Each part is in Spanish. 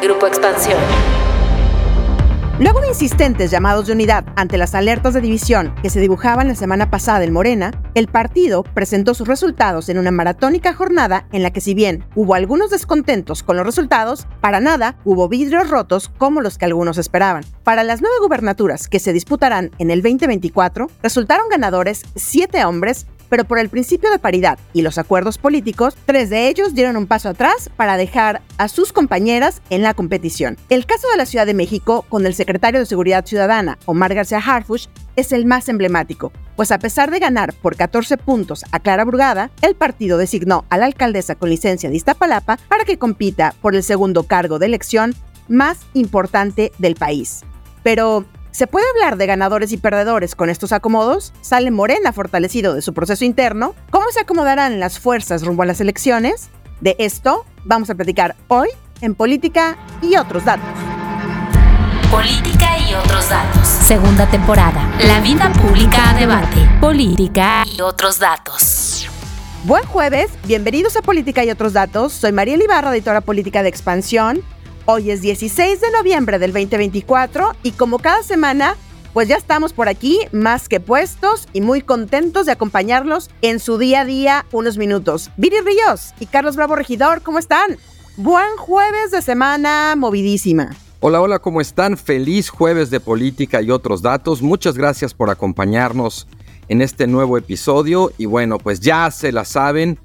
Grupo Expansión. Luego de insistentes llamados de unidad ante las alertas de división que se dibujaban la semana pasada en Morena, el partido presentó sus resultados en una maratónica jornada en la que si bien hubo algunos descontentos con los resultados, para nada hubo vidrios rotos como los que algunos esperaban. Para las nueve gubernaturas que se disputarán en el 2024, resultaron ganadores siete hombres pero por el principio de paridad y los acuerdos políticos, tres de ellos dieron un paso atrás para dejar a sus compañeras en la competición. El caso de la Ciudad de México, con el secretario de Seguridad Ciudadana, Omar García Harfush, es el más emblemático, pues a pesar de ganar por 14 puntos a Clara Brugada, el partido designó a la alcaldesa con licencia de Iztapalapa para que compita por el segundo cargo de elección más importante del país. Pero, ¿Se puede hablar de ganadores y perdedores con estos acomodos? ¿Sale Morena fortalecido de su proceso interno? ¿Cómo se acomodarán las fuerzas rumbo a las elecciones? De esto vamos a platicar hoy en Política y otros datos. Política y otros datos. Segunda temporada. La vida pública a debate. Política y otros datos. Buen jueves, bienvenidos a Política y otros datos. Soy María Ibarra, editora política de Expansión. Hoy es 16 de noviembre del 2024 y como cada semana, pues ya estamos por aquí más que puestos y muy contentos de acompañarlos en su día a día unos minutos. Viri Ríos y Carlos Bravo Regidor, ¿cómo están? Buen jueves de semana movidísima. Hola, hola, ¿cómo están? Feliz jueves de política y otros datos. Muchas gracias por acompañarnos en este nuevo episodio y bueno, pues ya se la saben.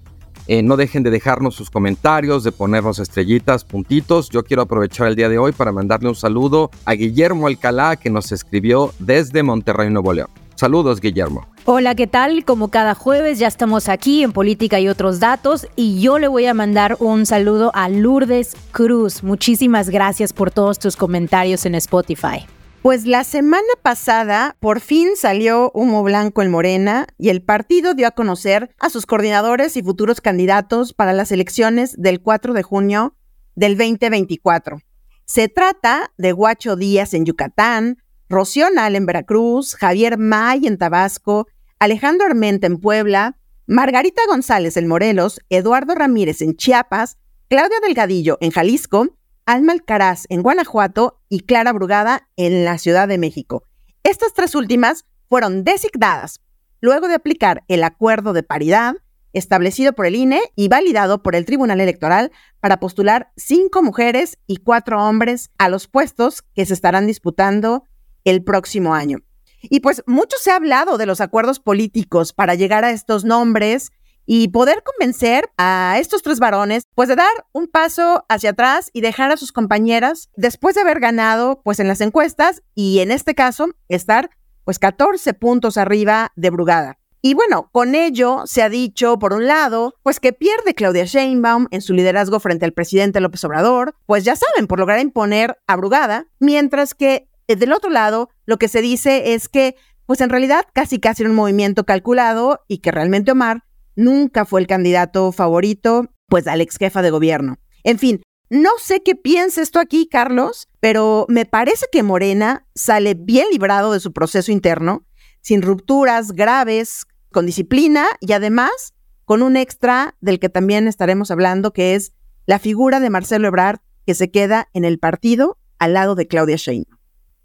Eh, no dejen de dejarnos sus comentarios, de ponernos estrellitas, puntitos. Yo quiero aprovechar el día de hoy para mandarle un saludo a Guillermo Alcalá que nos escribió desde Monterrey, Nuevo León. Saludos, Guillermo. Hola, ¿qué tal? Como cada jueves ya estamos aquí en Política y otros datos y yo le voy a mandar un saludo a Lourdes Cruz. Muchísimas gracias por todos tus comentarios en Spotify. Pues la semana pasada por fin salió humo blanco en Morena y el partido dio a conocer a sus coordinadores y futuros candidatos para las elecciones del 4 de junio del 2024. Se trata de Guacho Díaz en Yucatán, Rocío Nal en Veracruz, Javier May en Tabasco, Alejandro Armenta en Puebla, Margarita González en Morelos, Eduardo Ramírez en Chiapas, Claudia Delgadillo en Jalisco Alma Alcaraz en Guanajuato y Clara Brugada en la Ciudad de México. Estas tres últimas fueron designadas luego de aplicar el acuerdo de paridad establecido por el INE y validado por el Tribunal Electoral para postular cinco mujeres y cuatro hombres a los puestos que se estarán disputando el próximo año. Y pues mucho se ha hablado de los acuerdos políticos para llegar a estos nombres y poder convencer a estos tres varones, pues de dar un paso hacia atrás y dejar a sus compañeras después de haber ganado, pues en las encuestas y en este caso estar pues 14 puntos arriba de Brugada. Y bueno, con ello se ha dicho, por un lado, pues que pierde Claudia Sheinbaum en su liderazgo frente al presidente López Obrador, pues ya saben, por lograr imponer a Brugada, mientras que eh, del otro lado, lo que se dice es que, pues en realidad casi casi era un movimiento calculado y que realmente Omar nunca fue el candidato favorito, pues al ex jefa de gobierno. En fin, no sé qué piensa esto aquí, Carlos, pero me parece que Morena sale bien librado de su proceso interno, sin rupturas graves, con disciplina y además con un extra del que también estaremos hablando, que es la figura de Marcelo Ebrard, que se queda en el partido al lado de Claudia Sheinbaum.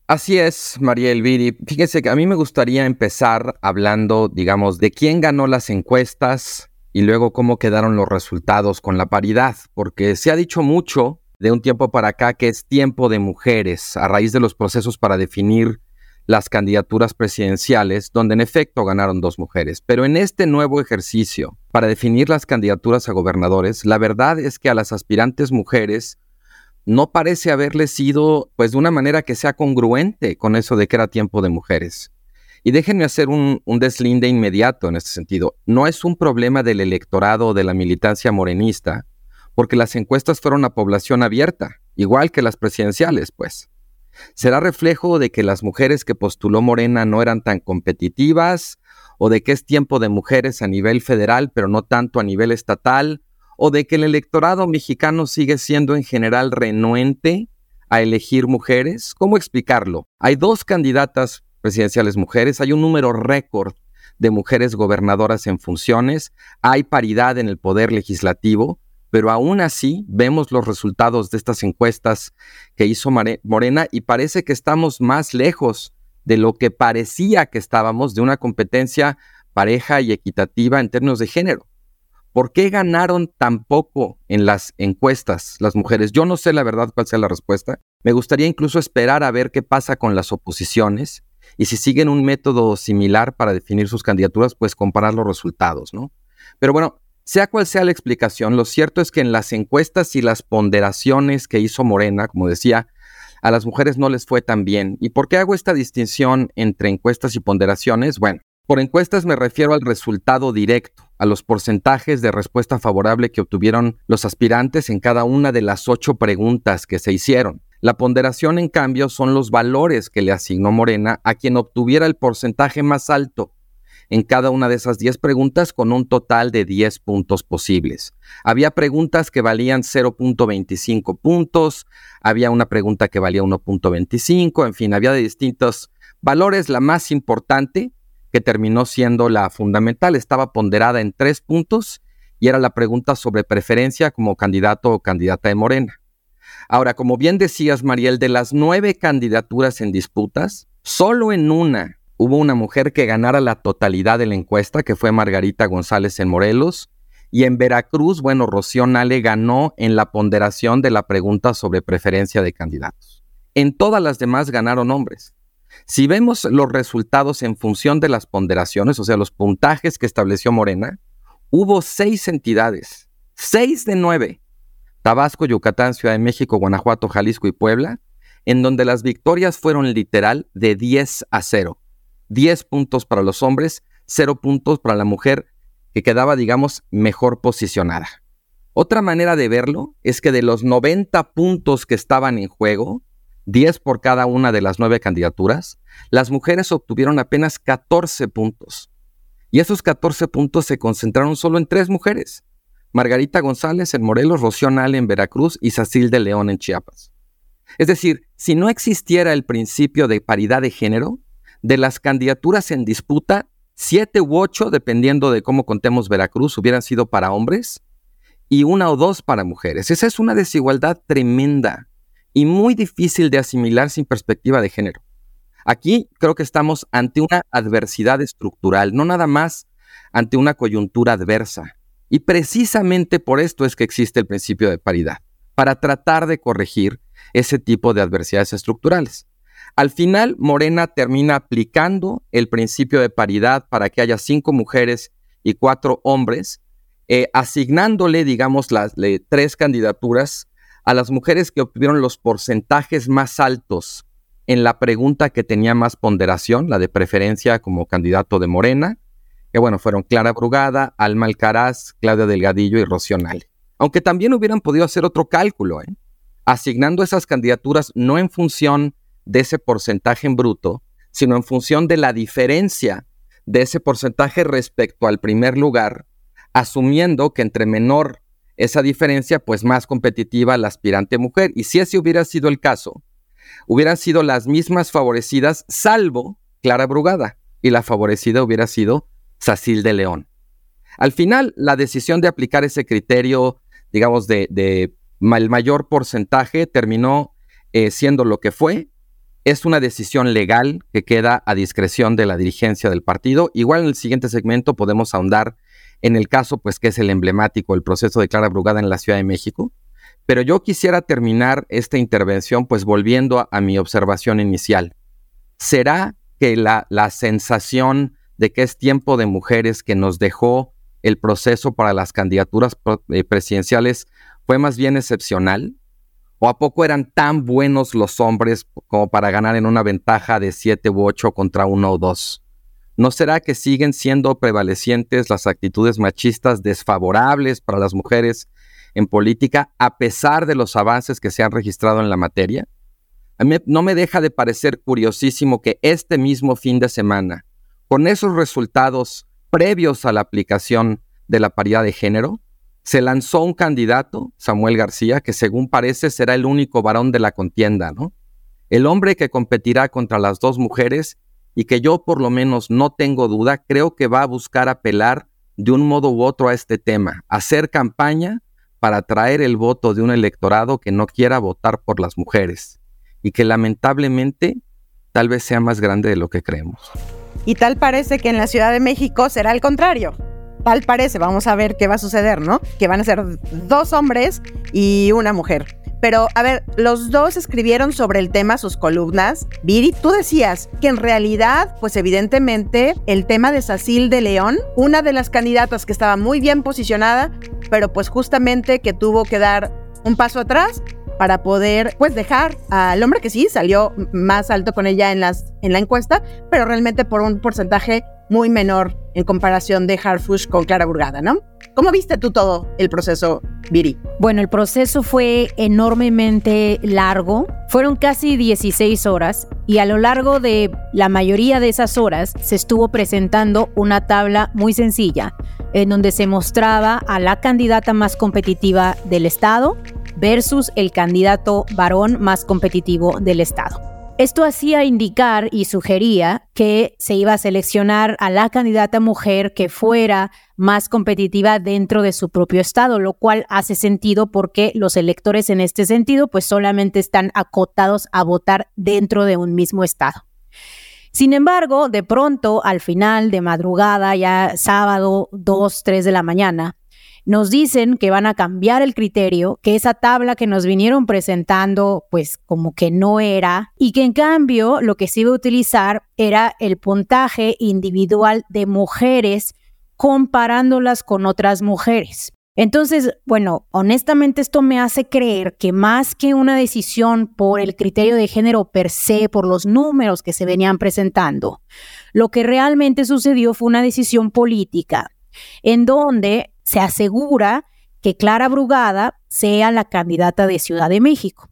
Así es, María Elviri. Fíjese que a mí me gustaría empezar hablando, digamos, de quién ganó las encuestas y luego cómo quedaron los resultados con la paridad, porque se ha dicho mucho de un tiempo para acá que es tiempo de mujeres a raíz de los procesos para definir las candidaturas presidenciales, donde en efecto ganaron dos mujeres. Pero en este nuevo ejercicio para definir las candidaturas a gobernadores, la verdad es que a las aspirantes mujeres no parece haberle sido, pues, de una manera que sea congruente con eso de que era tiempo de mujeres. Y déjenme hacer un, deslinde inmediato en este sentido. No es un problema del electorado o de la militancia morenista, porque las encuestas fueron a población abierta, igual que las presidenciales, pues. ¿Será reflejo de que las mujeres que postuló Morena no eran tan competitivas? ¿O de que es tiempo de mujeres a nivel federal, pero no tanto a nivel estatal? O de que el electorado mexicano sigue siendo en general renuente a elegir mujeres? ¿Cómo explicarlo? Hay dos candidatas presidenciales mujeres, hay un número récord de mujeres gobernadoras en funciones, hay paridad en el poder legislativo, pero aún así vemos los resultados de estas encuestas que hizo Morena y parece que estamos más lejos de lo que parecía que estábamos de una competencia pareja y equitativa en términos de género. ¿Por qué ganaron tan poco en las encuestas las mujeres? Yo no sé la verdad cuál sea la respuesta. Me gustaría incluso esperar a ver qué pasa con las oposiciones y si siguen un método similar para definir sus candidaturas, pues comparar los resultados, ¿no? Pero bueno, sea cual sea la explicación, lo cierto es que en las encuestas y las ponderaciones que hizo Morena, como decía, a las mujeres no les fue tan bien. ¿Y por qué hago esta distinción entre encuestas y ponderaciones? Bueno, por encuestas me refiero al resultado directo, a los porcentajes de respuesta favorable que obtuvieron los aspirantes en cada una de las ocho preguntas que se hicieron. La ponderación, en cambio, son los valores que le asignó Morena a quien obtuviera el porcentaje más alto en cada una de esas 10 preguntas con un total de 10 puntos posibles. Había preguntas que valían 0.25 puntos, había una pregunta que valía 1.25, en fin, había de distintos valores. La más importante, que terminó siendo la fundamental, estaba ponderada en 3 puntos y era la pregunta sobre preferencia como candidato o candidata de Morena. Ahora, como bien decías, Mariel, de las nueve candidaturas en disputas, solo en una hubo una mujer que ganara la totalidad de la encuesta, que fue Margarita González en Morelos. Y en Veracruz, bueno, Rocío Nale ganó en la ponderación de la pregunta sobre preferencia de candidatos. En todas las demás ganaron hombres. Si vemos los resultados en función de las ponderaciones, o sea, los puntajes que estableció Morena, hubo seis entidades, seis de nueve, Tabasco, Yucatán, Ciudad de México, Guanajuato, Jalisco y Puebla, en donde las victorias fueron literal de 10 a 0. 10 puntos para los hombres, 0 puntos para la mujer que quedaba, digamos, mejor posicionada. Otra manera de verlo es que de los 90 puntos que estaban en juego, 10 por cada una de las nueve candidaturas, las mujeres obtuvieron apenas 14 puntos. Y esos 14 puntos se concentraron solo en tres mujeres. Margarita González en Morelos, Rocío Nale en Veracruz y Sacil de León en Chiapas. Es decir, si no existiera el principio de paridad de género, de las candidaturas en disputa, siete u ocho, dependiendo de cómo contemos Veracruz, hubieran sido para hombres y una o dos para mujeres. Esa es una desigualdad tremenda y muy difícil de asimilar sin perspectiva de género. Aquí creo que estamos ante una adversidad estructural, no nada más ante una coyuntura adversa. Y precisamente por esto es que existe el principio de paridad, para tratar de corregir ese tipo de adversidades estructurales. Al final, Morena termina aplicando el principio de paridad para que haya cinco mujeres y cuatro hombres, eh, asignándole, digamos, las tres candidaturas a las mujeres que obtuvieron los porcentajes más altos en la pregunta que tenía más ponderación, la de preferencia como candidato de Morena, que bueno, fueron Clara Brugada, Alma Alcaraz, Claudia Delgadillo y Rocío Aunque también hubieran podido hacer otro cálculo, ¿eh? asignando esas candidaturas no en función de ese porcentaje en bruto, sino en función de la diferencia de ese porcentaje respecto al primer lugar, asumiendo que entre menor esa diferencia, pues más competitiva la aspirante mujer. Y si ese hubiera sido el caso, hubieran sido las mismas favorecidas, salvo Clara Brugada, y la favorecida hubiera sido Sacil de León. Al final, la decisión de aplicar ese criterio, digamos, de, el mayor porcentaje terminó eh, siendo lo que fue, es una decisión legal que queda a discreción de la dirigencia del partido. Igual en el siguiente segmento podemos ahondar en el caso, pues que es el emblemático, el proceso de Clara Brugada en la Ciudad de México. Pero yo quisiera terminar esta intervención, pues volviendo a, mi observación inicial. ¿Será que la, la sensación de que es tiempo de mujeres que nos dejó el proceso para las candidaturas eh, presidenciales fue más bien excepcional? ¿O a poco eran tan buenos los hombres como para ganar en una ventaja de 7 u 8 contra 1 o 2? ¿No será que siguen siendo prevalecientes las actitudes machistas desfavorables para las mujeres en política a pesar de los avances que se han registrado en la materia? A mí no me deja de parecer curiosísimo que este mismo fin de semana, con esos resultados previos a la aplicación de la paridad de género, se lanzó un candidato, Samuel García, que según parece será el único varón de la contienda, ¿no? El hombre que competirá contra las dos mujeres y que yo por lo menos no tengo duda, creo que va a buscar apelar de un modo u otro a este tema, hacer campaña para atraer el voto de un electorado que no quiera votar por las mujeres y que lamentablemente tal vez sea más grande de lo que creemos. Y tal parece que en la Ciudad de México será el contrario. Tal parece, vamos a ver qué va a suceder, ¿no? Que van a ser dos hombres y una mujer. Pero, a ver, los dos escribieron sobre el tema sus columnas. Viri, tú decías que en realidad, pues evidentemente, el tema de Sacil de León, una de las candidatas que estaba muy bien posicionada, pero pues justamente que tuvo que dar un paso atrás para poder pues dejar al hombre que sí salió más alto con ella en las en la encuesta, pero realmente por un porcentaje muy menor en comparación de Harfush con Clara Burgada, ¿no? ¿Cómo viste tú todo el proceso, Viri? Bueno, el proceso fue enormemente largo. Fueron casi 16 horas y a lo largo de la mayoría de esas horas se estuvo presentando una tabla muy sencilla en donde se mostraba a la candidata más competitiva del Estado versus el candidato varón más competitivo del Estado. Esto hacía indicar y sugería que se iba a seleccionar a la candidata mujer que fuera más competitiva dentro de su propio estado, lo cual hace sentido porque los electores en este sentido pues solamente están acotados a votar dentro de un mismo estado. Sin embargo, de pronto, al final de madrugada, ya sábado 2, 3 de la mañana, nos dicen que van a cambiar el criterio, que esa tabla que nos vinieron presentando, pues como que no era, y que en cambio lo que se iba a utilizar era el puntaje individual de mujeres comparándolas con otras mujeres. Entonces, bueno, honestamente esto me hace creer que más que una decisión por el criterio de género per se, por los números que se venían presentando, lo que realmente sucedió fue una decisión política en donde se asegura que Clara Brugada sea la candidata de Ciudad de México.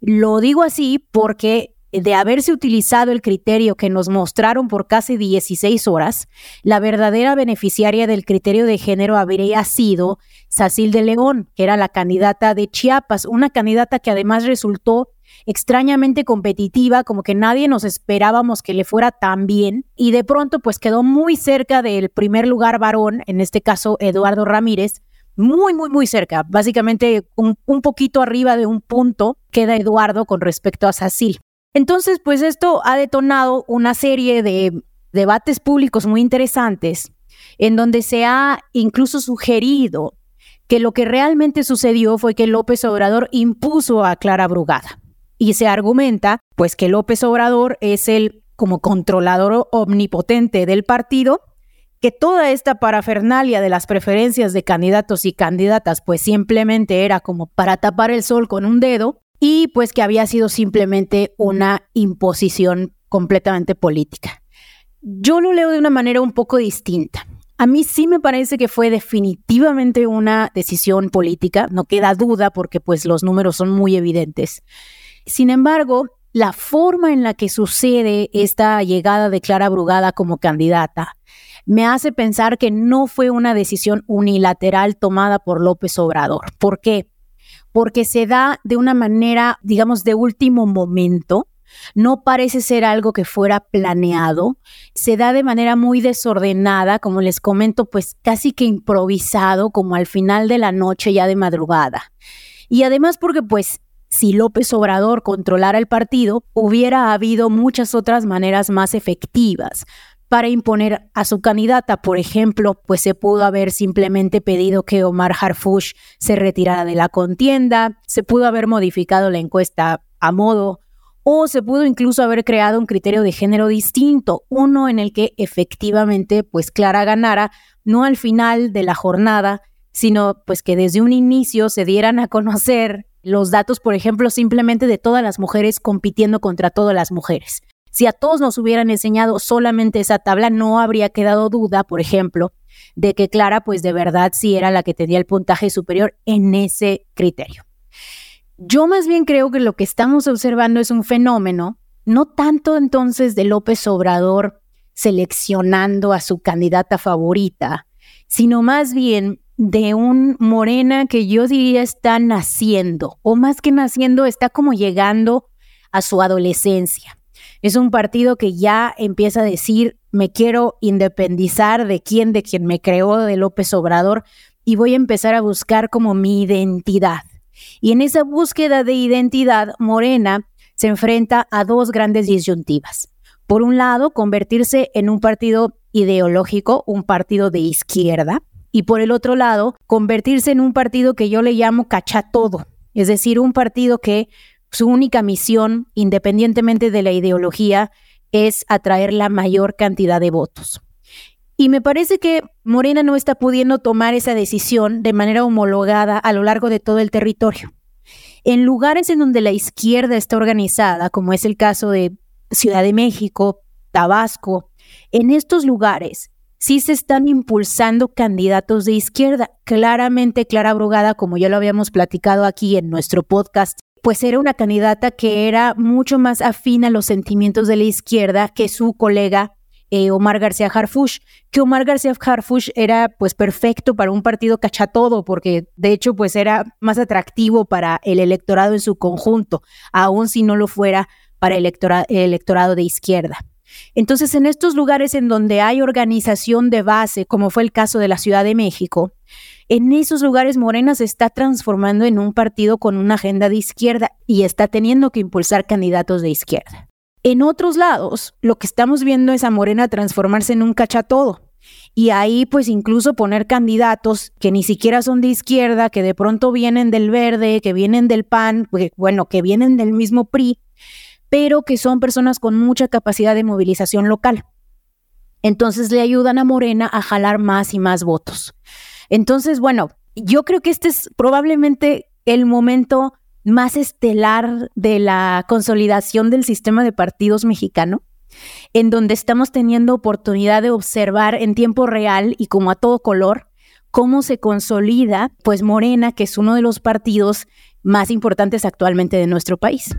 Lo digo así porque de haberse utilizado el criterio que nos mostraron por casi 16 horas, la verdadera beneficiaria del criterio de género habría sido Sacil de León, que era la candidata de Chiapas, una candidata que además resultó extrañamente competitiva, como que nadie nos esperábamos que le fuera tan bien y de pronto pues quedó muy cerca del primer lugar varón, en este caso Eduardo Ramírez, muy, muy, muy cerca, básicamente un, un poquito arriba de un punto queda Eduardo con respecto a Sacil. Entonces, pues esto ha detonado una serie de debates públicos muy interesantes en donde se ha incluso sugerido que lo que realmente sucedió fue que López Obrador impuso a Clara Brugada. Y se argumenta pues que López Obrador es el como controlador omnipotente del partido, que toda esta parafernalia de las preferencias de candidatos y candidatas pues simplemente era como para tapar el sol con un dedo y pues que había sido simplemente una imposición completamente política. Yo lo leo de una manera un poco distinta. A mí sí me parece que fue definitivamente una decisión política, no queda duda porque pues los números son muy evidentes. Sin embargo, la forma en la que sucede esta llegada de Clara Brugada como candidata me hace pensar que no fue una decisión unilateral tomada por López Obrador. ¿Por qué? Porque se da de una manera, digamos, de último momento. No parece ser algo que fuera planeado, se da de manera muy desordenada, como les comento, pues casi que improvisado, como al final de la noche ya de madrugada. Y además porque pues si López Obrador controlara el partido, hubiera habido muchas otras maneras más efectivas para imponer a su candidata. Por ejemplo, pues se pudo haber simplemente pedido que Omar Harfush se retirara de la contienda, se pudo haber modificado la encuesta a modo o se pudo incluso haber creado un criterio de género distinto, uno en el que efectivamente pues Clara ganara, no al final de la jornada, sino pues que desde un inicio se dieran a conocer los datos, por ejemplo, simplemente de todas las mujeres compitiendo contra todas las mujeres. Si a todos nos hubieran enseñado solamente esa tabla, no habría quedado duda, por ejemplo, de que Clara, pues de verdad sí era la que tenía el puntaje superior en ese criterio. Yo más bien creo que lo que estamos observando es un fenómeno, no tanto entonces de López Obrador seleccionando a su candidata favorita, sino más bien de un Morena que yo diría está naciendo, o más que naciendo, está como llegando a su adolescencia. Es un partido que ya empieza a decir, me quiero independizar de quién, de quien me creó, de López Obrador, y voy a empezar a buscar como mi identidad. Y en esa búsqueda de identidad, Morena se enfrenta a dos grandes disyuntivas. Por un lado, convertirse en un partido ideológico, un partido de izquierda, y por el otro lado, convertirse en un partido que yo le llamo cachatodo, es decir, un partido que su única misión, independientemente de la ideología, es atraer la mayor cantidad de votos. Y me parece que Morena no está pudiendo tomar esa decisión de manera homologada a lo largo de todo el territorio. En lugares en donde la izquierda está organizada, como es el caso de Ciudad de México, Tabasco, en estos lugares sí se están impulsando candidatos de izquierda. Claramente Clara Brugada, como ya lo habíamos platicado aquí en nuestro podcast, pues era una candidata que era mucho más afín a los sentimientos de la izquierda que su colega eh, Omar García Harfush, que Omar García Harfush era pues perfecto para un partido cachatodo, porque de hecho pues era más atractivo para el electorado en su conjunto, aun si no lo fuera para el electorado de izquierda. Entonces, en estos lugares en donde hay organización de base, como fue el caso de la Ciudad de México, en esos lugares Morena se está transformando en un partido con una agenda de izquierda y está teniendo que impulsar candidatos de izquierda. En otros lados, lo que estamos viendo es a Morena transformarse en un cachatodo. Y ahí pues incluso poner candidatos que ni siquiera son de izquierda, que de pronto vienen del verde, que vienen del PAN, bueno, que vienen del mismo PRI, pero que son personas con mucha capacidad de movilización local. Entonces le ayudan a Morena a jalar más y más votos. Entonces, bueno, yo creo que este es probablemente el momento más estelar de la consolidación del sistema de partidos mexicano, en donde estamos teniendo oportunidad de observar en tiempo real y como a todo color cómo se consolida, pues Morena, que es uno de los partidos más importantes actualmente de nuestro país.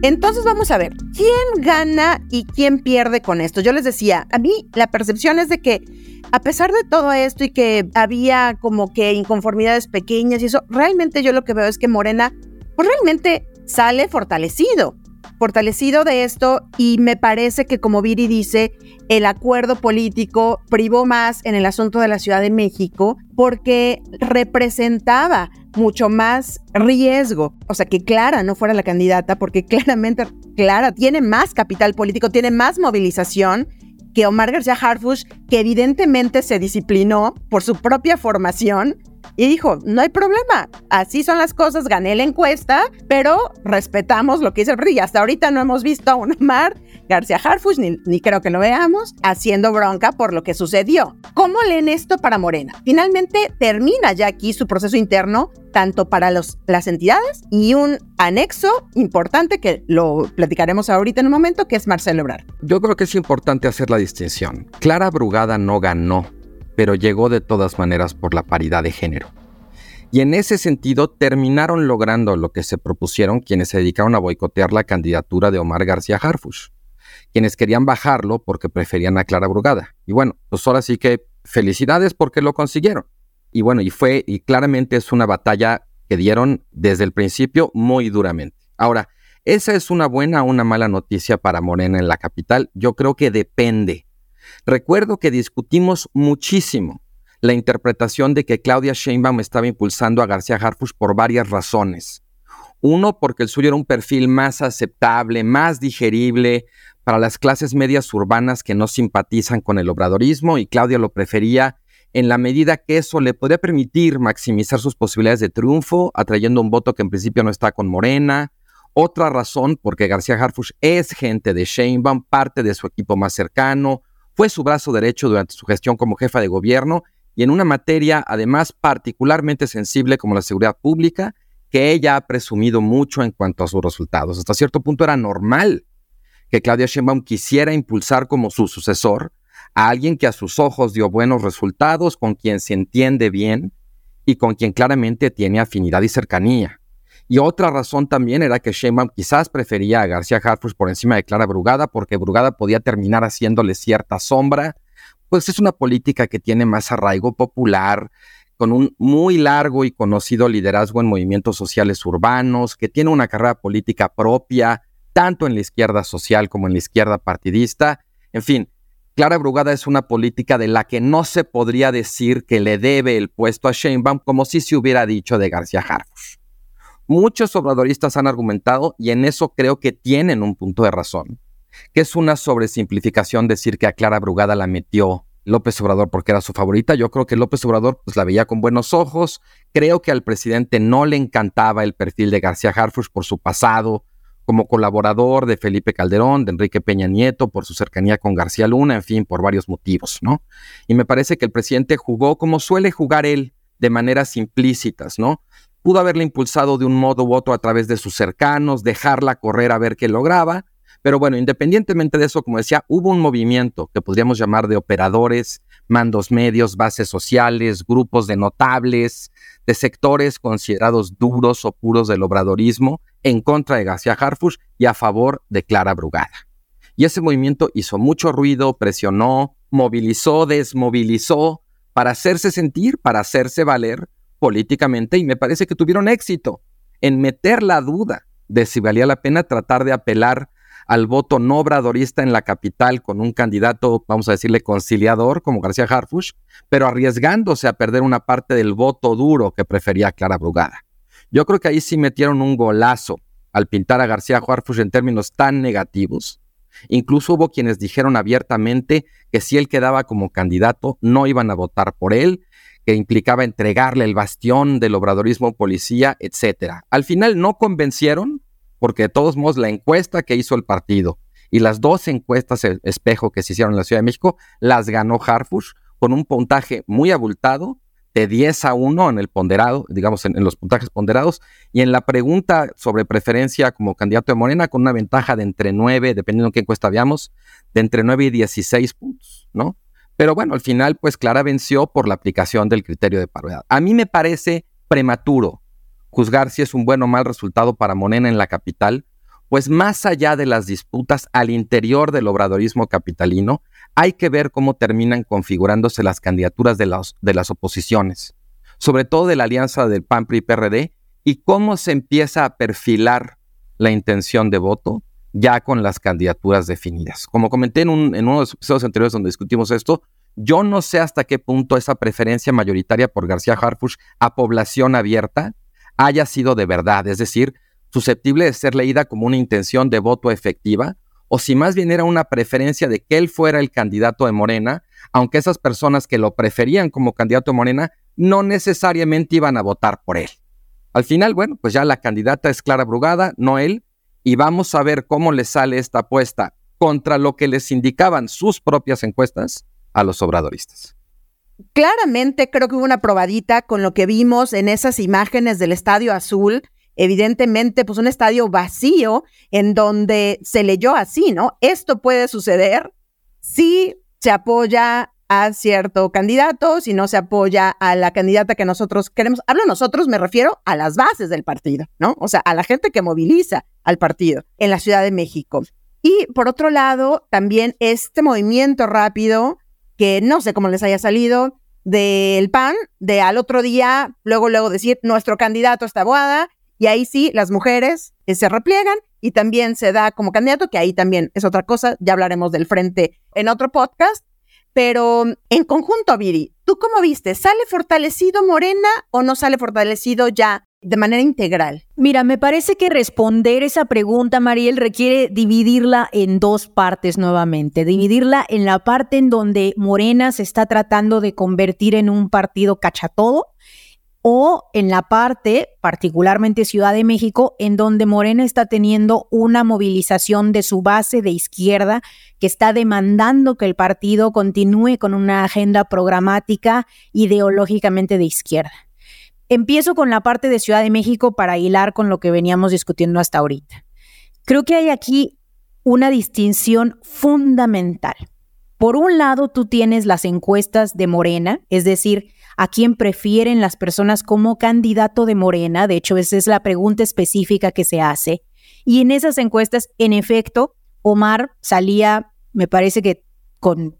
Entonces vamos a ver, ¿quién gana y quién pierde con esto? Yo les decía, a mí la percepción es de que a pesar de todo esto y que había como que inconformidades pequeñas y eso, realmente yo lo que veo es que Morena pues realmente sale fortalecido, fortalecido de esto y me parece que como Viri dice, el acuerdo político privó más en el asunto de la Ciudad de México porque representaba mucho más riesgo. O sea, que Clara no fuera la candidata, porque claramente Clara tiene más capital político, tiene más movilización que Omar García Harfush, que evidentemente se disciplinó por su propia formación y dijo, no hay problema, así son las cosas, gané la encuesta, pero respetamos lo que dice el PRI. Hasta ahorita no hemos visto a un Omar García Harfush, ni, creo que lo veamos, haciendo bronca por lo que sucedió. ¿Cómo leen esto para Morena? Finalmente termina ya aquí su proceso interno, tanto para los, las entidades y un anexo importante que lo platicaremos ahorita en un momento, que es Marcelo Ebrard. Yo creo que es importante hacer la distinción. Clara Brugada no ganó pero llegó de todas maneras por la paridad de género. Y en ese sentido terminaron logrando lo que se propusieron quienes se dedicaron a boicotear la candidatura de Omar García Harfush, quienes querían bajarlo porque preferían a Clara Brugada. Y bueno, pues ahora sí que felicidades porque lo consiguieron. Y bueno, y fue, y claramente es una batalla que dieron desde el principio muy duramente. Ahora, ¿esa es una buena o una mala noticia para Morena en la capital? Yo creo que depende Recuerdo que discutimos muchísimo la interpretación de que Claudia Sheinbaum estaba impulsando a García Harfush por varias razones. Uno, porque el suyo era un perfil más aceptable, más digerible para las clases medias urbanas que no simpatizan con el obradorismo y Claudia lo prefería en la medida que eso le podría permitir maximizar sus posibilidades de triunfo, atrayendo un voto que en principio no está con Morena. Otra razón, porque García Harfush es gente de Sheinbaum, parte de su equipo más cercano, fue su brazo derecho durante su gestión como jefa de gobierno y en una materia además particularmente sensible como la seguridad pública, que ella ha presumido mucho en cuanto a sus resultados. Hasta cierto punto era normal que Claudia Sheinbaum quisiera impulsar como su sucesor a alguien que a sus ojos dio buenos resultados, con quien se entiende bien y con quien claramente tiene afinidad y cercanía. Y otra razón también era que Sheinbaum quizás prefería a García Harfush por encima de Clara Brugada, porque Brugada podía terminar haciéndole cierta sombra. Pues es una política que tiene más arraigo popular, con un muy largo y conocido liderazgo en movimientos sociales urbanos, que tiene una carrera política propia, tanto en la izquierda social como en la izquierda partidista. En fin, Clara Brugada es una política de la que no se podría decir que le debe el puesto a Sheinbaum como si se hubiera dicho de García Harfuch. Muchos obradoristas han argumentado, y en eso creo que tienen un punto de razón, que es una sobresimplificación decir que a Clara Brugada la metió López Obrador porque era su favorita. Yo creo que López Obrador pues, la veía con buenos ojos. Creo que al presidente no le encantaba el perfil de García Harfuch por su pasado como colaborador de Felipe Calderón, de Enrique Peña Nieto, por su cercanía con García Luna, en fin, por varios motivos, ¿no? Y me parece que el presidente jugó como suele jugar él, de maneras implícitas, ¿no? Pudo haberle impulsado de un modo u otro a través de sus cercanos, dejarla correr a ver qué lograba, pero bueno, independientemente de eso, como decía, hubo un movimiento que podríamos llamar de operadores, mandos medios, bases sociales, grupos de notables, de sectores considerados duros o puros del obradorismo en contra de García Harfush y a favor de Clara Brugada. Y ese movimiento hizo mucho ruido, presionó, movilizó, desmovilizó para hacerse sentir, para hacerse valer políticamente y me parece que tuvieron éxito en meter la duda de si valía la pena tratar de apelar al voto no obradorista en la capital con un candidato, vamos a decirle, conciliador como García Harfush, pero arriesgándose a perder una parte del voto duro que prefería Clara Brugada. Yo creo que ahí sí metieron un golazo al pintar a García Harfush en términos tan negativos. Incluso hubo quienes dijeron abiertamente que si él quedaba como candidato no iban a votar por él, que implicaba entregarle el bastión del obradorismo policía, etc. Al final no convencieron porque de todos modos la encuesta que hizo el partido y las dos encuestas espejo que se hicieron en la Ciudad de México las ganó Harfush con un puntaje muy abultado de 10 a 1 en el ponderado, digamos en, los puntajes ponderados, y en la pregunta sobre preferencia como candidato de Morena con una ventaja de entre 9, dependiendo de qué encuesta veamos, de entre 9 y 16 puntos, ¿no? Pero bueno, al final, pues Clara venció por la aplicación del criterio de paridad. A mí me parece prematuro juzgar si es un buen o mal resultado para Morena en la capital, pues más allá de las disputas al interior del obradorismo capitalino, hay que ver cómo terminan configurándose las candidaturas de, de las oposiciones, sobre todo de la alianza del PAN PRI PRD, y cómo se empieza a perfilar la intención de voto ya con las candidaturas definidas. Como comenté en, un, uno de los episodios anteriores donde discutimos esto, yo no sé hasta qué punto esa preferencia mayoritaria por García Harfush a población abierta haya sido de verdad, es decir, susceptible de ser leída como una intención de voto efectiva, o si más bien era una preferencia de que él fuera el candidato de Morena, aunque esas personas que lo preferían como candidato de Morena no necesariamente iban a votar por él. Al final, bueno, pues ya la candidata es Clara Brugada, no él, y vamos a ver cómo le sale esta apuesta contra lo que les indicaban sus propias encuestas a los obradoristas claramente creo que hubo una probadita con lo que vimos en esas imágenes del Estadio Azul. Evidentemente, pues un estadio vacío en donde se leyó así, ¿no? Esto puede suceder si se apoya a cierto candidato, si no se apoya a la candidata que nosotros queremos. Hablo nosotros, me refiero a las bases del partido, ¿no? O sea, a la gente que moviliza al partido en la Ciudad de México. Y por otro lado, también este movimiento rápido que no sé cómo les haya salido del PAN, de al otro día, luego, luego decir, nuestro candidato está boada, y ahí sí, las mujeres eh, se repliegan y también se da como candidato, que ahí también es otra cosa, ya hablaremos del frente en otro podcast, pero en conjunto, Viri, ¿tú cómo viste? ¿Sale fortalecido Morena o no sale fortalecido ya de manera integral? Mira, me parece que responder esa pregunta, Mariel, requiere dividirla en dos partes nuevamente. Dividirla en la parte en donde Morena se está tratando de convertir en un partido cachatodo o en la parte, particularmente Ciudad de México, en donde Morena está teniendo una movilización de su base de izquierda que está demandando que el partido continúe con una agenda programática ideológicamente de izquierda. Empiezo con la parte de Ciudad de México para hilar con lo que veníamos discutiendo hasta ahorita. Creo que hay aquí una distinción fundamental. Por un lado, tú tienes las encuestas de Morena, es decir, a quién prefieren las personas como candidato de Morena. De hecho, esa es la pregunta específica que se hace. Y en esas encuestas, en efecto, Omar salía, me parece que con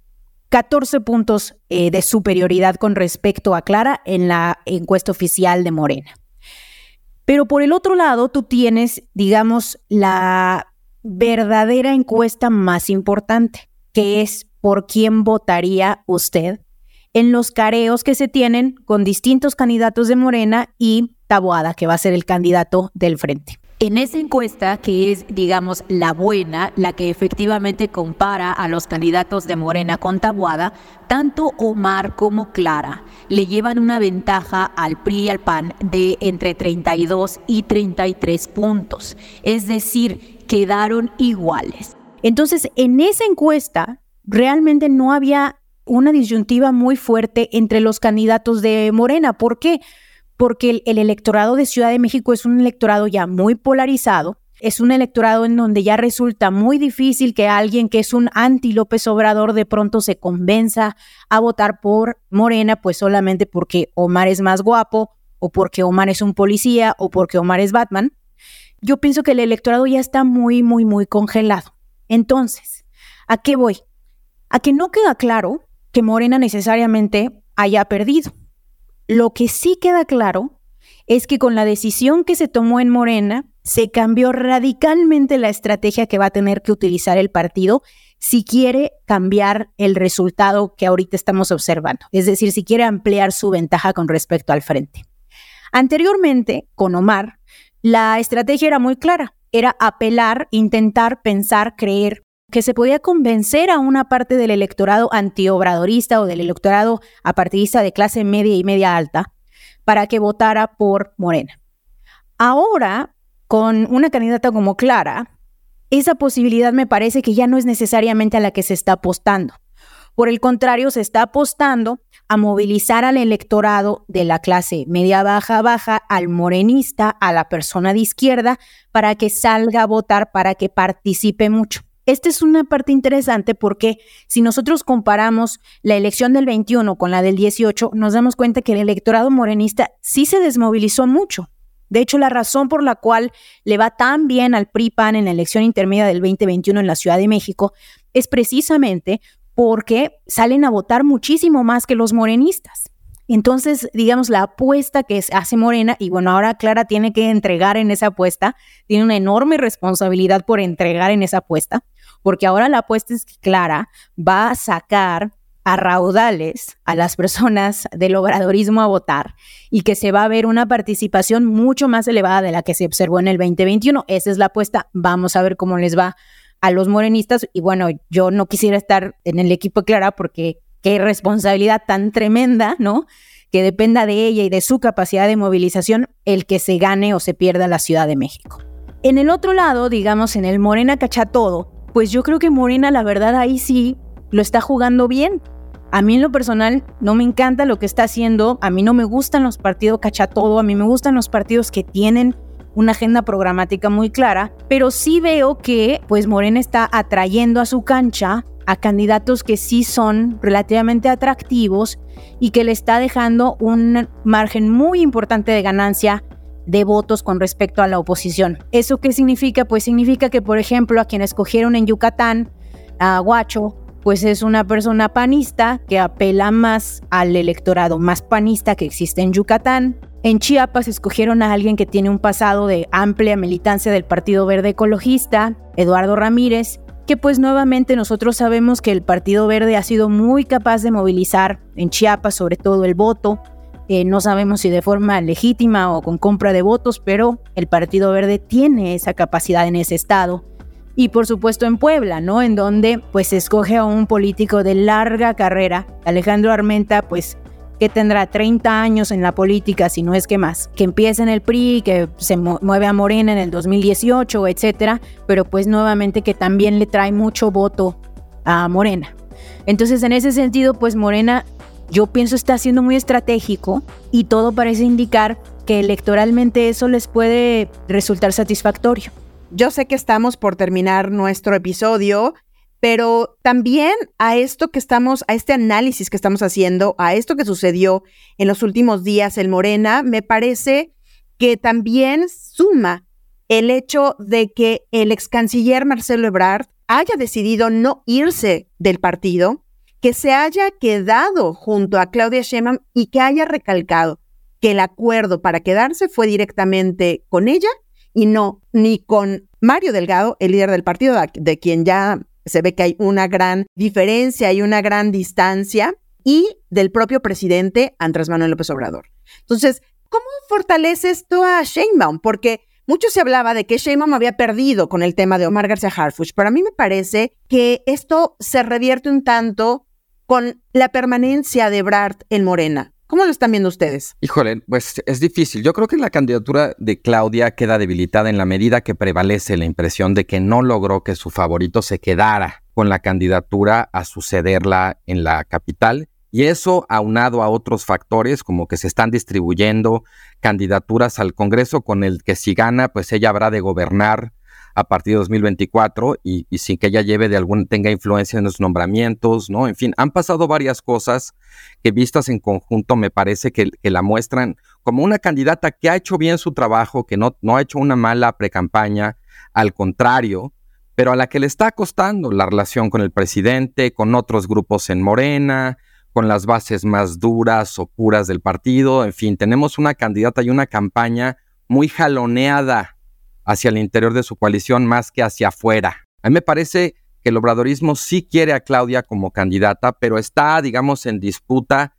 14 puntos eh, de superioridad con respecto a Clara en la encuesta oficial de Morena. Pero por el otro lado, tú tienes, digamos, la verdadera encuesta más importante, que es por quién votaría usted en los careos que se tienen con distintos candidatos de Morena y Taboada, que va a ser el candidato del frente. En esa encuesta, que es, digamos, la buena, la que efectivamente compara a los candidatos de Morena con Tabuada, tanto Omar como Clara le llevan una ventaja al PRI y al PAN de entre 32 y 33 puntos. Es decir, quedaron iguales. Entonces, en esa encuesta, realmente no había una disyuntiva muy fuerte entre los candidatos de Morena. ¿Por qué? porque el, electorado de Ciudad de México es un electorado ya muy polarizado, es un electorado en donde ya resulta muy difícil que alguien que es un anti López Obrador de pronto se convenza a votar por Morena, pues solamente porque Omar es más guapo, o porque Omar es un policía, o porque Omar es Batman. Yo pienso que el electorado ya está muy, muy, muy congelado. Entonces, ¿a qué voy? A que no queda claro que Morena necesariamente haya perdido. Lo que sí queda claro es que con la decisión que se tomó en Morena, se cambió radicalmente la estrategia que va a tener que utilizar el partido si quiere cambiar el resultado que ahorita estamos observando, es decir, si quiere ampliar su ventaja con respecto al frente. Anteriormente, con Omar, la estrategia era muy clara, era apelar, intentar, pensar, creer que se podía convencer a una parte del electorado antiobradorista o del electorado apartidista de clase media y media alta para que votara por Morena. Ahora, con una candidata como Clara, esa posibilidad me parece que ya no es necesariamente a la que se está apostando. Por el contrario, se está apostando a movilizar al electorado de la clase media baja baja, al morenista, a la persona de izquierda, para que salga a votar, para que participe mucho. Esta es una parte interesante porque si nosotros comparamos la elección del 21 con la del 18, nos damos cuenta que el electorado morenista sí se desmovilizó mucho. De hecho, la razón por la cual le va tan bien al PRI-PAN en la elección intermedia del 2021 en la Ciudad de México es precisamente porque salen a votar muchísimo más que los morenistas. Entonces, digamos, la apuesta que hace Morena, y bueno, ahora Clara tiene que entregar en esa apuesta, tiene una enorme responsabilidad por entregar en esa apuesta, porque ahora la apuesta es que Clara va a sacar a raudales a las personas del obradorismo a votar y que se va a ver una participación mucho más elevada de la que se observó en el 2021. Esa es la apuesta. Vamos a ver cómo les va a los morenistas. Y bueno, yo no quisiera estar en el equipo Clara porque qué responsabilidad tan tremenda, ¿no? Que dependa de ella y de su capacidad de movilización el que se gane o se pierda la Ciudad de México. En el otro lado, digamos, en el Morena Cachatodo, pues yo creo que Morena, la verdad, ahí sí lo está jugando bien. A mí en lo personal no me encanta lo que está haciendo, a mí no me gustan los partidos cachatodo, a mí me gustan los partidos que tienen una agenda programática muy clara, pero sí veo que pues Morena está atrayendo a su cancha a candidatos que sí son relativamente atractivos y que le está dejando un margen muy importante de ganancia de votos con respecto a la oposición. ¿Eso qué significa? Pues significa que, por ejemplo, a quien escogieron en Yucatán, a Guacho, pues es una persona panista que apela más al electorado más panista que existe en Yucatán. En Chiapas escogieron a alguien que tiene un pasado de amplia militancia del Partido Verde Ecologista, Eduardo Ramírez, que pues nuevamente nosotros sabemos que el Partido Verde ha sido muy capaz de movilizar en Chiapas sobre todo el voto, no sabemos si de forma legítima o con compra de votos, pero el Partido Verde tiene esa capacidad en ese estado. Y por supuesto en Puebla, ¿no? En donde pues se escoge a un político de larga carrera, Alejandro Armenta, pues que tendrá 30 años en la política, si no es que más, que empieza en el PRI, que se mueve a Morena en el 2018, etcétera, pero pues nuevamente que también le trae mucho voto a Morena. Entonces, en ese sentido, pues Morena yo pienso está siendo muy estratégico y todo parece indicar que electoralmente eso les puede resultar satisfactorio. Yo sé que estamos por terminar nuestro episodio, pero también a esto que estamos, a este análisis que estamos haciendo, a esto que sucedió en los últimos días en Morena, me parece que también suma el hecho de que el ex canciller Marcelo Ebrard haya decidido no irse del partido que se haya quedado junto a Claudia Sheinbaum y que haya recalcado que el acuerdo para quedarse fue directamente con ella y no ni con Mario Delgado, el líder del partido, de quien ya se ve que hay una gran diferencia, hay una gran distancia, y del propio presidente Andrés Manuel López Obrador. Entonces, ¿cómo fortalece esto a Sheinbaum? Porque mucho se hablaba de que Sheinbaum había perdido con el tema de Omar García Harfuch, pero a mí me parece que esto se revierte un tanto con la permanencia de Brad en Morena. ¿Cómo lo están viendo ustedes? Híjole, pues es difícil. Yo creo que la candidatura de Claudia queda debilitada en la medida que prevalece la impresión de que no logró que su favorito se quedara con la candidatura a sucederla en la capital. Y eso aunado a otros factores como que se están distribuyendo candidaturas al Congreso con el que si gana, pues ella habrá de gobernar a partir de 2024 y, sin que ella lleve de algún, tenga influencia en los nombramientos, ¿no? En fin, han pasado varias cosas que vistas en conjunto me parece que, la muestran como una candidata que ha hecho bien su trabajo, que no, no ha hecho una mala precampaña, al contrario, pero a la que le está costando la relación con el presidente, con otros grupos en Morena, con las bases más duras o puras del partido, en fin, tenemos una candidata y una campaña muy jaloneada hacia el interior de su coalición más que hacia afuera. A mí me parece que el obradorismo sí quiere a Claudia como candidata, pero está, digamos, en disputa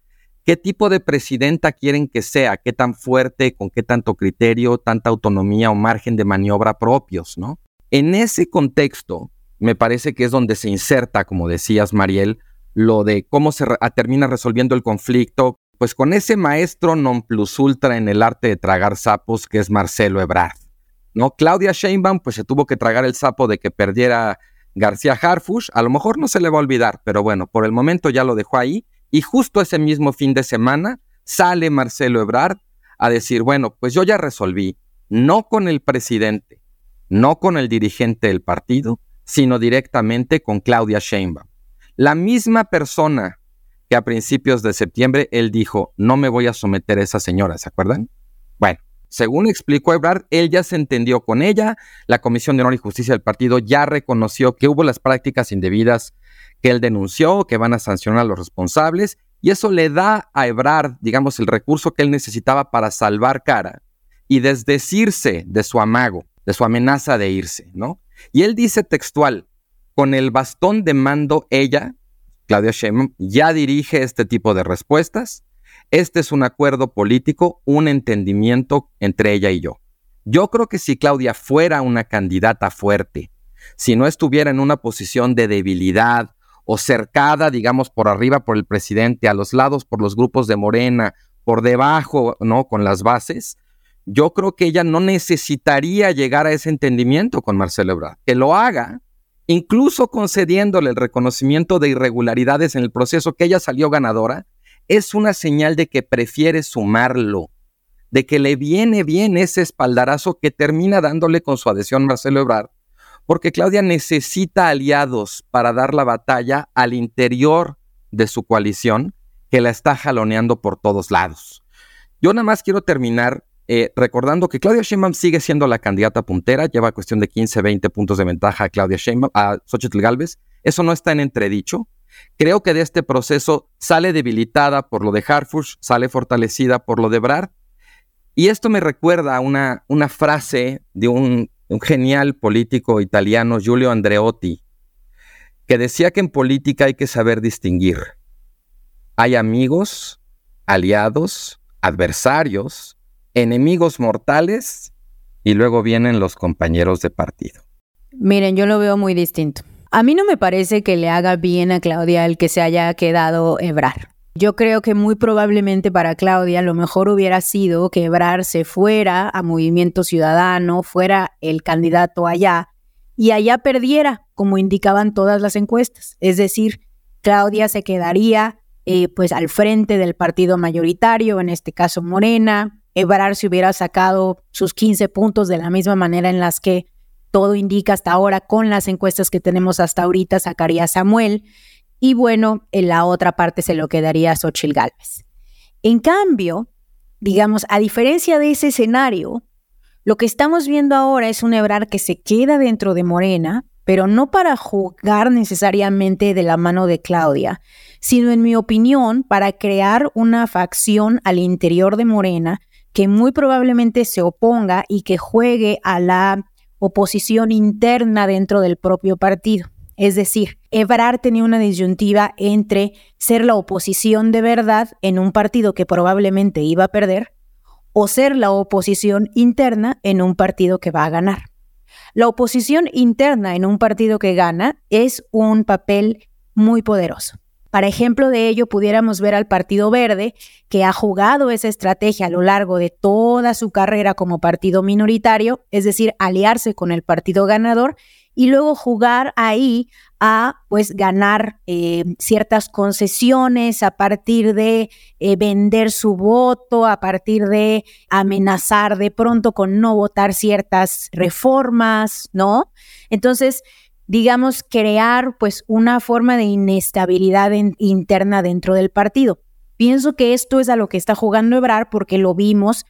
qué tipo de presidenta quieren que sea, qué tan fuerte, con qué tanto criterio, tanta autonomía o margen de maniobra propios, ¿no? En ese contexto, me parece que es donde se inserta, como decías, Mariel, lo de cómo se termina resolviendo el conflicto, pues con ese maestro non plus ultra en el arte de tragar sapos que es Marcelo Ebrard. ¿No? Claudia Sheinbaum pues se tuvo que tragar el sapo de que perdiera García Harfush, a lo mejor no se le va a olvidar, pero bueno, por el momento ya lo dejó ahí y justo ese mismo fin de semana sale Marcelo Ebrard a decir, bueno, pues yo ya resolví, no con el presidente, no con el dirigente del partido, sino directamente con Claudia Sheinbaum. La misma persona que a principios de septiembre él dijo, no me voy a someter a esa señora, ¿se acuerdan? Según explicó Ebrard, él ya se entendió con ella, la Comisión de Honor y Justicia del partido ya reconoció que hubo las prácticas indebidas que él denunció, que van a sancionar a los responsables, y eso le da a Ebrard, digamos, el recurso que él necesitaba para salvar cara y desdecirse de su amago, de su amenaza de irse, ¿no? Y él dice textual, con el bastón de mando ella, Claudia Sheinbaum, ya dirige este tipo de respuestas este es un acuerdo político, un entendimiento entre ella y yo. Yo creo que si Claudia fuera una candidata fuerte, si no estuviera en una posición de debilidad o cercada, digamos, por arriba por el presidente, a los lados por los grupos de Morena, por debajo, ¿no? Con las bases, yo creo que ella no necesitaría llegar a ese entendimiento con Marcelo Ebrard. Que lo haga, incluso concediéndole el reconocimiento de irregularidades en el proceso, que ella salió ganadora, es una señal de que prefiere sumarlo, de que le viene bien ese espaldarazo que termina dándole con su adhesión Marcelo Ebrard, porque Claudia necesita aliados para dar la batalla al interior de su coalición que la está jaloneando por todos lados. Yo nada más quiero terminar eh, recordando que Claudia Sheinbaum sigue siendo la candidata puntera, lleva cuestión de 15, 20 puntos de ventaja a Claudia Sheinbaum, a Xochitl Galvez. Eso no está en entredicho. Creo que de este proceso sale debilitada por lo de Harfush, sale fortalecida por lo de Brad. Y esto me recuerda a una, una frase de un, un genial político italiano, Giulio Andreotti, que decía que en política hay que saber distinguir. Hay amigos, aliados, adversarios, enemigos mortales y luego vienen los compañeros de partido. Miren, yo lo veo muy distinto. A mí no me parece que le haga bien a Claudia el que se haya quedado Ebrar. Yo creo que muy probablemente para Claudia lo mejor hubiera sido que Ebrar se fuera a Movimiento Ciudadano, fuera el candidato allá y allá perdiera, como indicaban todas las encuestas. Es decir, Claudia se quedaría eh, pues al frente del partido mayoritario, en este caso Morena. Ebrar se hubiera sacado sus 15 puntos de la misma manera en las que todo indica hasta ahora con las encuestas que tenemos hasta ahorita, sacaría Samuel. Y bueno, en la otra parte se lo quedaría Xochil Gálvez. En cambio, digamos, a diferencia de ese escenario, lo que estamos viendo ahora es un Ebrar que se queda dentro de Morena, pero no para jugar necesariamente de la mano de Claudia, sino en mi opinión para crear una facción al interior de Morena que muy probablemente se oponga y que juegue a la oposición interna dentro del propio partido. Es decir, Ebrard tenía una disyuntiva entre ser la oposición de verdad en un partido que probablemente iba a perder o ser la oposición interna en un partido que va a ganar. La oposición interna en un partido que gana es un papel muy poderoso. Para ejemplo de ello, pudiéramos ver al Partido Verde, que ha jugado esa estrategia a lo largo de toda su carrera como partido minoritario, es decir, aliarse con el partido ganador y luego jugar ahí a pues ganar eh, ciertas concesiones a partir de eh, vender su voto, a partir de amenazar de pronto con no votar ciertas reformas, ¿no? Entonces, digamos, crear pues una forma de inestabilidad interna dentro del partido. Pienso que esto es a lo que está jugando Ebrar porque lo vimos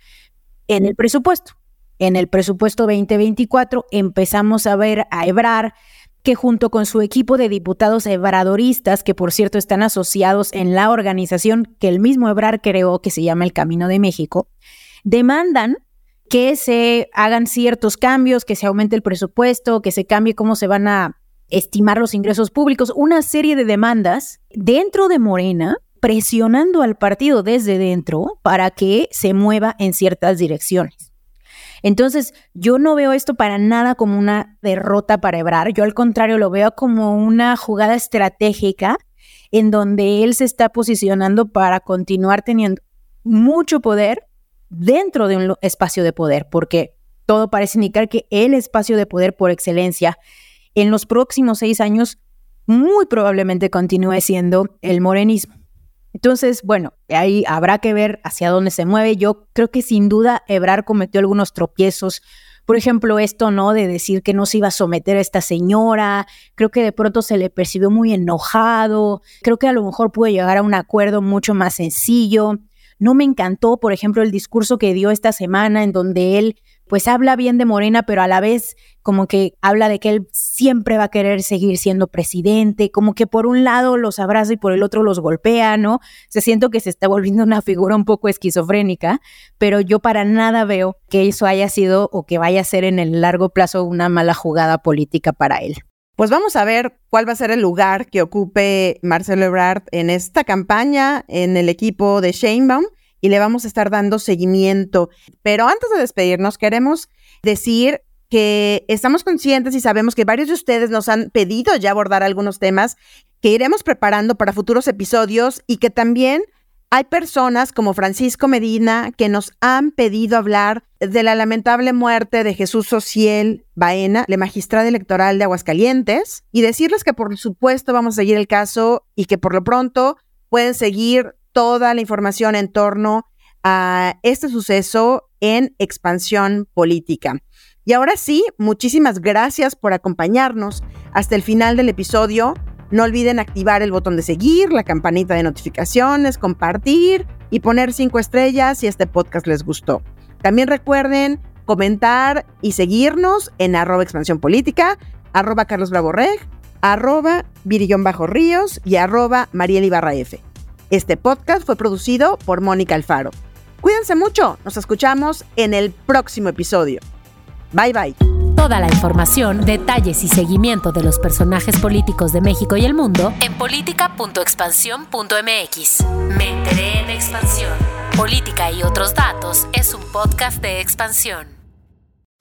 en el presupuesto. En el presupuesto 2024 empezamos a ver a Ebrar que junto con su equipo de diputados ebradoristas, que por cierto están asociados en la organización que el mismo Ebrar creó, que se llama el Camino de México, demandan que se hagan ciertos cambios, que se aumente el presupuesto, que se cambie cómo se van a estimar los ingresos públicos, una serie de demandas dentro de Morena, presionando al partido desde dentro para que se mueva en ciertas direcciones. Entonces, yo no veo esto para nada como una derrota para Ebrar, yo al contrario lo veo como una jugada estratégica en donde él se está posicionando para continuar teniendo mucho poder dentro de un espacio de poder, porque todo parece indicar que el espacio de poder por excelencia en los próximos seis años muy probablemente continúe siendo el morenismo. Entonces, bueno, ahí habrá que ver hacia dónde se mueve. Yo creo que sin duda Ebrar cometió algunos tropiezos. Por ejemplo, esto, ¿no? De decir que no se iba a someter a esta señora. Creo que de pronto se le percibió muy enojado. Creo que a lo mejor pudo llegar a un acuerdo mucho más sencillo. No me encantó, por ejemplo, el discurso que dio esta semana en donde él pues habla bien de Morena, pero a la vez como que habla de que él siempre va a querer seguir siendo presidente, como que por un lado los abraza y por el otro los golpea, ¿no? Se siento que se está volviendo una figura un poco esquizofrénica, pero yo para nada veo que eso haya sido o que vaya a ser en el largo plazo una mala jugada política para él. Pues vamos a ver cuál va a ser el lugar que ocupe Marcelo Ebrard en esta campaña en el equipo de Sheinbaum y le vamos a estar dando seguimiento. Pero antes de despedirnos, queremos decir que estamos conscientes y sabemos que varios de ustedes nos han pedido ya abordar algunos temas que iremos preparando para futuros episodios y que también hay personas como Francisco Medina que nos han pedido hablar de la lamentable muerte de Jesús Sociel Baena, la magistrada electoral de Aguascalientes, y decirles que por supuesto vamos a seguir el caso y que por lo pronto pueden seguir toda la información en torno a este suceso en expansión política. Y ahora sí, muchísimas gracias por acompañarnos hasta el final del episodio. No olviden activar el botón de seguir, la campanita de notificaciones, compartir y poner cinco estrellas si este podcast les gustó. También recuerden comentar y seguirnos en arroba expansión política, arroba Carlos arroba Bajo Ríos y arroba Ibarra. Este podcast fue producido por Mónica Alfaro. Cuídense mucho, nos escuchamos en el próximo episodio. Bye bye. Toda la información, detalles y seguimiento de los personajes políticos de México y el mundo en política.expansión.mx. Me enteré en expansión. Política y otros datos es un podcast de expansión.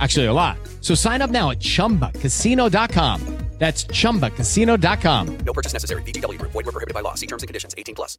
Actually, a lot. So sign up now at chumbacasino.com. That's ChumbaCasino.com. No purchase necessary. VGW. Void were prohibited by law. See terms and conditions. 18 plus.